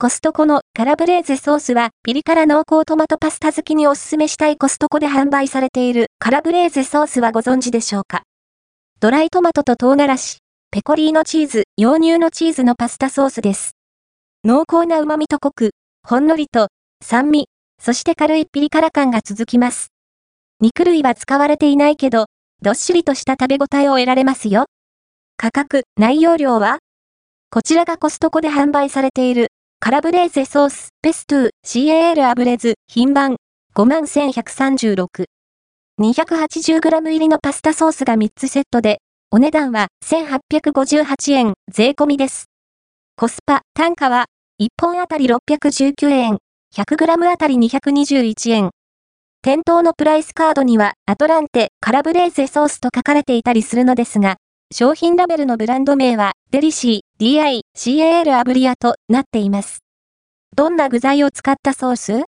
コストコのカラブレーゼソースはピリ辛濃厚トマトパスタ好きにおすすめしたいコストコで販売されているカラブレーゼソースはご存知でしょうか？ドライトマトと唐辛子、ペコリーノチーズ、洋乳のチーズのパスタソースです。濃厚な旨味と濃く、ほんのりと酸味、そして軽いピリ辛感が続きます。肉類は使われていないけど、どっしりとした食べ応えを得られますよ。価格、内容量は？こちらがコストコで販売されている、カラブレーゼソース、ペストゥー、CAL アブレズ、品番、51136。280g 入りのパスタソースが3つセットで、お値段は1858円、税込みです。コスパ、単価は、1本あたり619円、100g あたり221円。店頭のプライスカードには、アトランテ、カラブレーゼソースと書かれていたりするのですが、商品ラベルのブランド名は、デリシー、DI、CAL アブリアとなっています。どんな具材を使ったソース？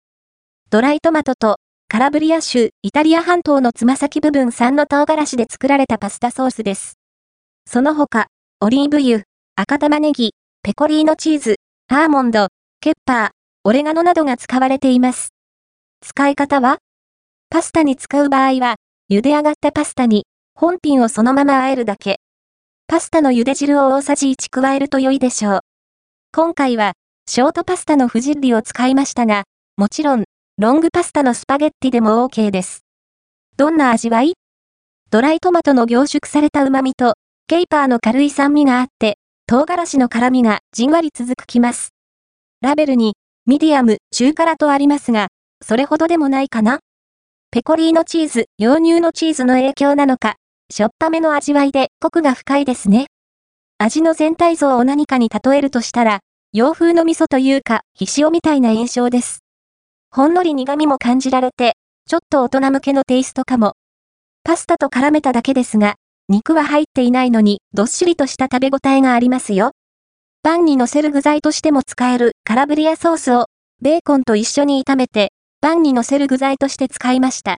ドライトマトと、カラブリア州、イタリア半島のつま先部分産の唐辛子で作られたパスタソースです。その他、オリーブ油、赤玉ねぎ、ペコリーノチーズ、アーモンド、ケッパー、オレガノなどが使われています。使い方は？パスタに使う場合は、茹で上がったパスタに、本品をそのまま和えるだけ。パスタの茹で汁を大さじ1加えると良いでしょう。今回は、ショートパスタのフジッリを使いましたが、もちろん、ロングパスタのスパゲッティでも OK です。どんな味わい？ドライトマトの凝縮された旨味と、ケイパーの軽い酸味があって、唐辛子の辛みがじんわり続くきます。ラベルに、ミディアム、中辛とありますが、それほどでもないかな？ペコリーノチーズ、洋乳のチーズの影響なのか、しょっぱめの味わいでコクが深いですね。味の全体像を何かに例えるとしたら、洋風の味噌というか、ひしおみたいな印象です。ほんのり苦味も感じられて、ちょっと大人向けのテイストかも。パスタと絡めただけですが、肉は入っていないのに、どっしりとした食べ応えがありますよ。パンに乗せる具材としても使えるカラブリアソースを、ベーコンと一緒に炒めて、パンに乗せる具材として使いました。